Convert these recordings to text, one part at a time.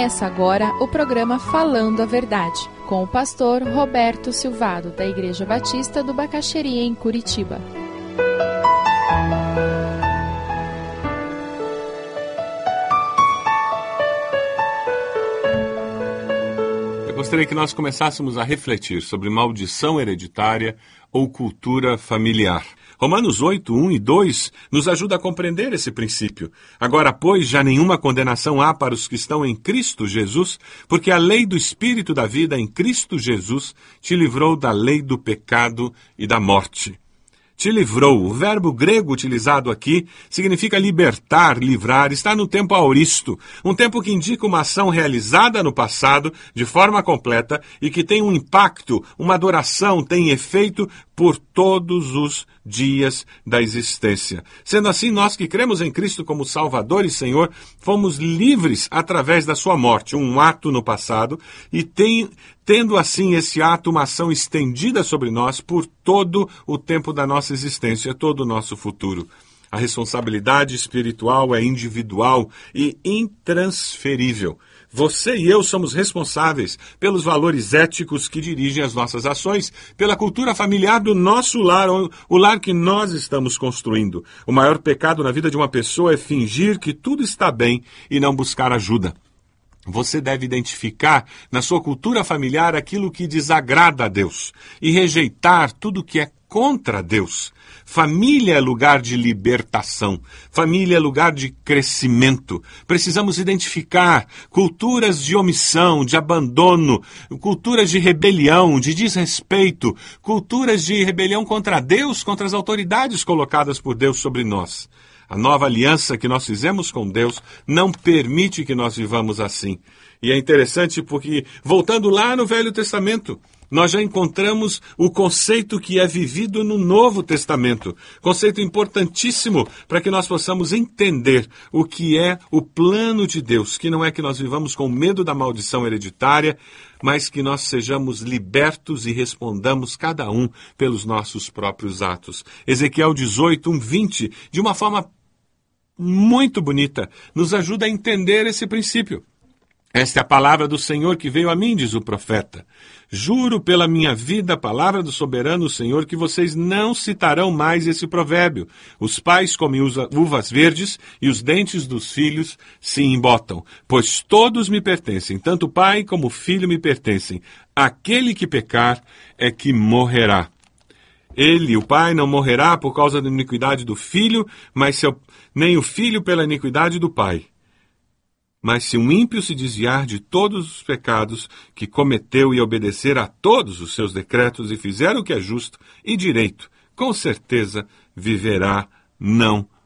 Começa agora o programa Falando a Verdade, com o pastor Roberto Silvado, da Igreja Batista do Bacaxeria, em Curitiba. Eu gostaria que nós começássemos a refletir sobre maldição hereditária ou cultura familiar. Romanos 8, 1 e 2 nos ajuda a compreender esse princípio. Agora, pois, já nenhuma condenação há para os que estão em Cristo Jesus, porque a lei do Espírito da vida em Cristo Jesus te livrou da lei do pecado e da morte te livrou. O verbo grego utilizado aqui significa libertar, livrar, está no tempo auristo, um tempo que indica uma ação realizada no passado de forma completa e que tem um impacto, uma duração, tem efeito por todos os dias da existência. Sendo assim, nós que cremos em Cristo como Salvador e Senhor, fomos livres através da sua morte, um ato no passado, e tem, tendo assim esse ato uma ação estendida sobre nós por todo o tempo da nossa existência, todo o nosso futuro. A responsabilidade espiritual é individual e intransferível. Você e eu somos responsáveis pelos valores éticos que dirigem as nossas ações, pela cultura familiar do nosso lar, o lar que nós estamos construindo. O maior pecado na vida de uma pessoa é fingir que tudo está bem e não buscar ajuda. Você deve identificar na sua cultura familiar aquilo que desagrada a Deus e rejeitar tudo que é contra Deus. Família é lugar de libertação, família é lugar de crescimento. Precisamos identificar culturas de omissão, de abandono, culturas de rebelião, de desrespeito, culturas de rebelião contra Deus, contra as autoridades colocadas por Deus sobre nós. A nova aliança que nós fizemos com Deus não permite que nós vivamos assim. E é interessante porque, voltando lá no Velho Testamento, nós já encontramos o conceito que é vivido no Novo Testamento. Conceito importantíssimo para que nós possamos entender o que é o plano de Deus, que não é que nós vivamos com medo da maldição hereditária, mas que nós sejamos libertos e respondamos cada um pelos nossos próprios atos. Ezequiel 18, 1, 20, de uma forma muito bonita, nos ajuda a entender esse princípio. Esta é a palavra do Senhor que veio a mim, diz o profeta. Juro pela minha vida, a palavra do soberano Senhor, que vocês não citarão mais esse provérbio. Os pais comem uvas verdes e os dentes dos filhos se embotam, pois todos me pertencem, tanto o pai como o filho me pertencem. Aquele que pecar é que morrerá. Ele, o pai, não morrerá por causa da iniquidade do filho, mas seu, nem o filho pela iniquidade do pai. Mas se um ímpio se desviar de todos os pecados que cometeu e obedecer a todos os seus decretos e fizer o que é justo e direito, com certeza viverá, não morrerá.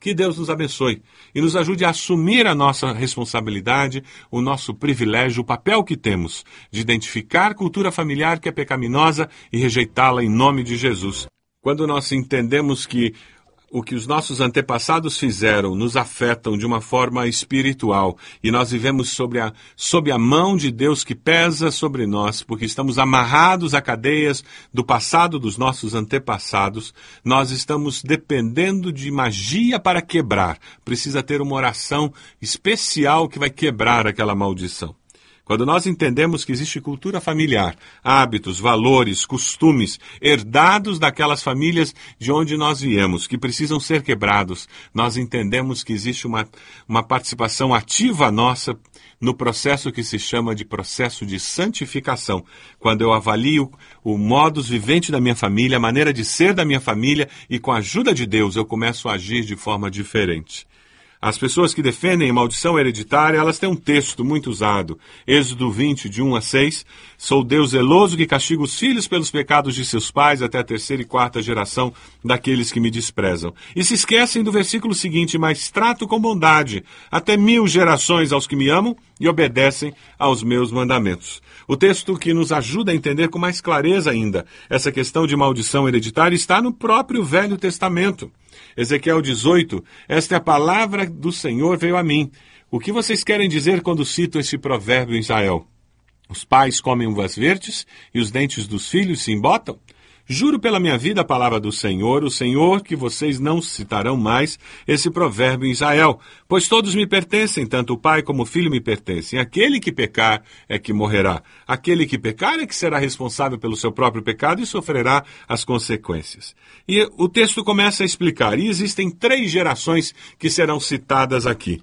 Que Deus nos abençoe e nos ajude a assumir a nossa responsabilidade, o nosso privilégio, o papel que temos de identificar cultura familiar que é pecaminosa e rejeitá-la em nome de Jesus. Quando nós entendemos que o que os nossos antepassados fizeram nos afetam de uma forma espiritual e nós vivemos sobre a, sob a mão de Deus que pesa sobre nós, porque estamos amarrados a cadeias do passado dos nossos antepassados, nós estamos dependendo de magia para quebrar. Precisa ter uma oração especial que vai quebrar aquela maldição. Quando nós entendemos que existe cultura familiar, hábitos, valores, costumes herdados daquelas famílias de onde nós viemos, que precisam ser quebrados, nós entendemos que existe uma, uma participação ativa nossa no processo que se chama de processo de santificação. Quando eu avalio o modus vivente da minha família, a maneira de ser da minha família e com a ajuda de Deus eu começo a agir de forma diferente. As pessoas que defendem maldição hereditária, elas têm um texto muito usado. Êxodo 20, de 1 a 6. Sou Deus zeloso que castiga os filhos pelos pecados de seus pais até a terceira e quarta geração daqueles que me desprezam. E se esquecem do versículo seguinte, mas trato com bondade até mil gerações aos que me amam e obedecem aos meus mandamentos. O texto que nos ajuda a entender com mais clareza ainda essa questão de maldição hereditária está no próprio Velho Testamento. Ezequiel 18, esta é a palavra do Senhor veio a mim. O que vocês querem dizer quando cito este provérbio em Israel? Os pais comem uvas verdes e os dentes dos filhos se embotam? Juro pela minha vida a palavra do Senhor, o Senhor, que vocês não citarão mais esse provérbio em Israel, pois todos me pertencem, tanto o pai como o filho me pertencem. Aquele que pecar é que morrerá. Aquele que pecar é que será responsável pelo seu próprio pecado e sofrerá as consequências. E o texto começa a explicar, e existem três gerações que serão citadas aqui.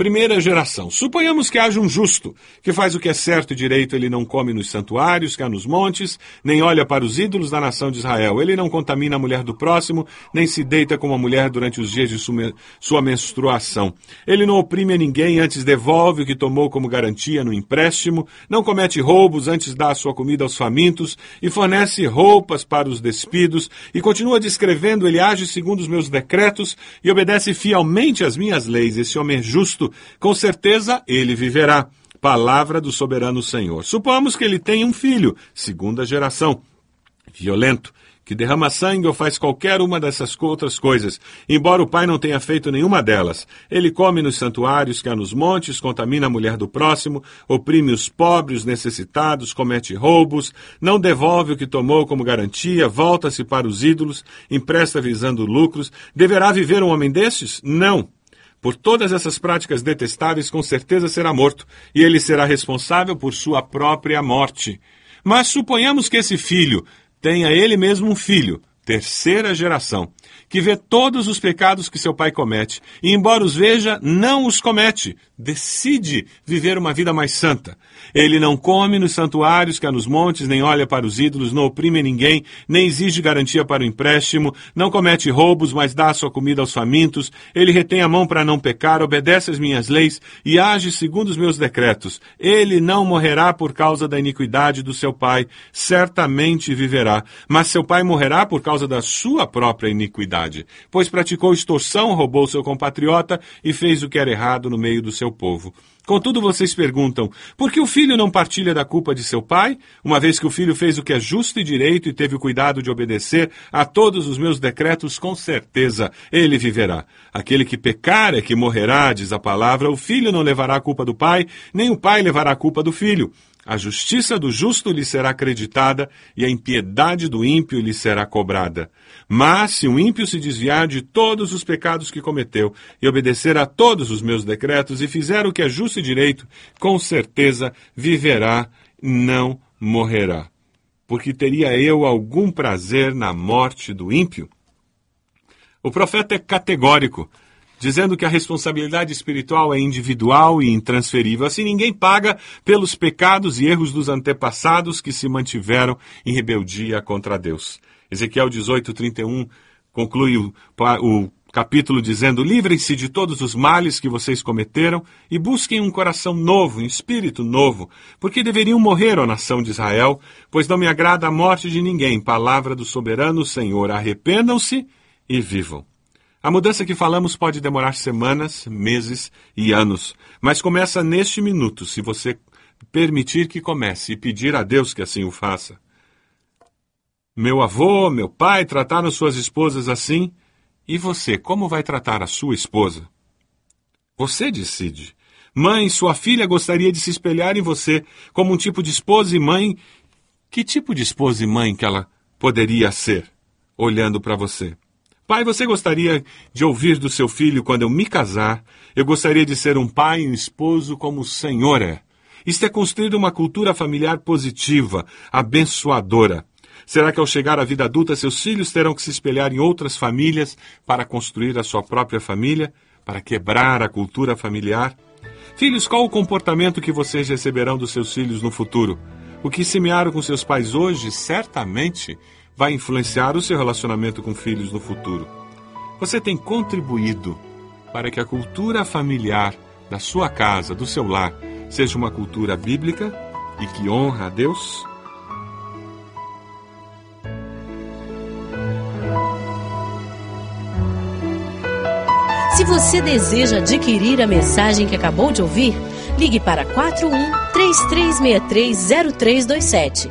Primeira geração. Suponhamos que haja um justo, que faz o que é certo e direito, ele não come nos santuários, há nos montes, nem olha para os ídolos da nação de Israel. Ele não contamina a mulher do próximo, nem se deita com a mulher durante os dias de sua menstruação. Ele não oprime a ninguém, antes devolve o que tomou como garantia no empréstimo, não comete roubos, antes dá sua comida aos famintos, e fornece roupas para os despidos, e continua descrevendo, ele age segundo os meus decretos, e obedece fielmente às minhas leis. Esse homem é justo, com certeza ele viverá. Palavra do soberano Senhor. Supomos que ele tem um filho, segunda geração, violento, que derrama sangue ou faz qualquer uma dessas outras coisas, embora o pai não tenha feito nenhuma delas. Ele come nos santuários há nos montes, contamina a mulher do próximo, oprime os pobres, os necessitados, comete roubos, não devolve o que tomou como garantia, volta-se para os ídolos, empresta visando lucros. Deverá viver um homem desses? Não. Por todas essas práticas detestáveis, com certeza será morto, e ele será responsável por sua própria morte. Mas suponhamos que esse filho tenha ele mesmo um filho, terceira geração, que vê todos os pecados que seu pai comete, e embora os veja, não os comete, decide viver uma vida mais santa. Ele não come nos santuários que há nos montes, nem olha para os ídolos, não oprime ninguém, nem exige garantia para o empréstimo, não comete roubos, mas dá sua comida aos famintos. Ele retém a mão para não pecar, obedece às minhas leis e age segundo os meus decretos. Ele não morrerá por causa da iniquidade do seu pai, certamente viverá. Mas seu pai morrerá por causa da sua própria iniquidade, pois praticou extorsão, roubou seu compatriota e fez o que era errado no meio do seu povo. Contudo, vocês perguntam: por que o filho não partilha da culpa de seu pai, uma vez que o filho fez o que é justo e direito e teve o cuidado de obedecer a todos os meus decretos, com certeza ele viverá. Aquele que pecar é que morrerá, diz a palavra, o filho não levará a culpa do pai, nem o pai levará a culpa do filho. A justiça do justo lhe será acreditada e a impiedade do ímpio lhe será cobrada. Mas se o ímpio se desviar de todos os pecados que cometeu e obedecer a todos os meus decretos e fizer o que é justo e direito, com certeza viverá, não morrerá. Porque teria eu algum prazer na morte do ímpio? O profeta é categórico dizendo que a responsabilidade espiritual é individual e intransferível. Assim, ninguém paga pelos pecados e erros dos antepassados que se mantiveram em rebeldia contra Deus. Ezequiel 18, 31 conclui o, o capítulo dizendo: Livrem-se de todos os males que vocês cometeram e busquem um coração novo, um espírito novo, porque deveriam morrer, ó nação de Israel, pois não me agrada a morte de ninguém. Palavra do soberano Senhor: arrependam-se e vivam. A mudança que falamos pode demorar semanas, meses e anos, mas começa neste minuto, se você permitir que comece e pedir a Deus que assim o faça. Meu avô, meu pai trataram suas esposas assim, e você, como vai tratar a sua esposa? Você decide. Mãe, sua filha gostaria de se espelhar em você como um tipo de esposa e mãe. Que tipo de esposa e mãe que ela poderia ser, olhando para você? Pai, você gostaria de ouvir do seu filho quando eu me casar? Eu gostaria de ser um pai e um esposo como o Senhor é. Isto é construir uma cultura familiar positiva, abençoadora. Será que ao chegar à vida adulta, seus filhos terão que se espelhar em outras famílias para construir a sua própria família? Para quebrar a cultura familiar? Filhos, qual o comportamento que vocês receberão dos seus filhos no futuro? O que semearam com seus pais hoje, certamente, vai influenciar o seu relacionamento com filhos no futuro. Você tem contribuído para que a cultura familiar da sua casa, do seu lar, seja uma cultura bíblica e que honra a Deus? Se você deseja adquirir a mensagem que acabou de ouvir, ligue para 41 3363 0327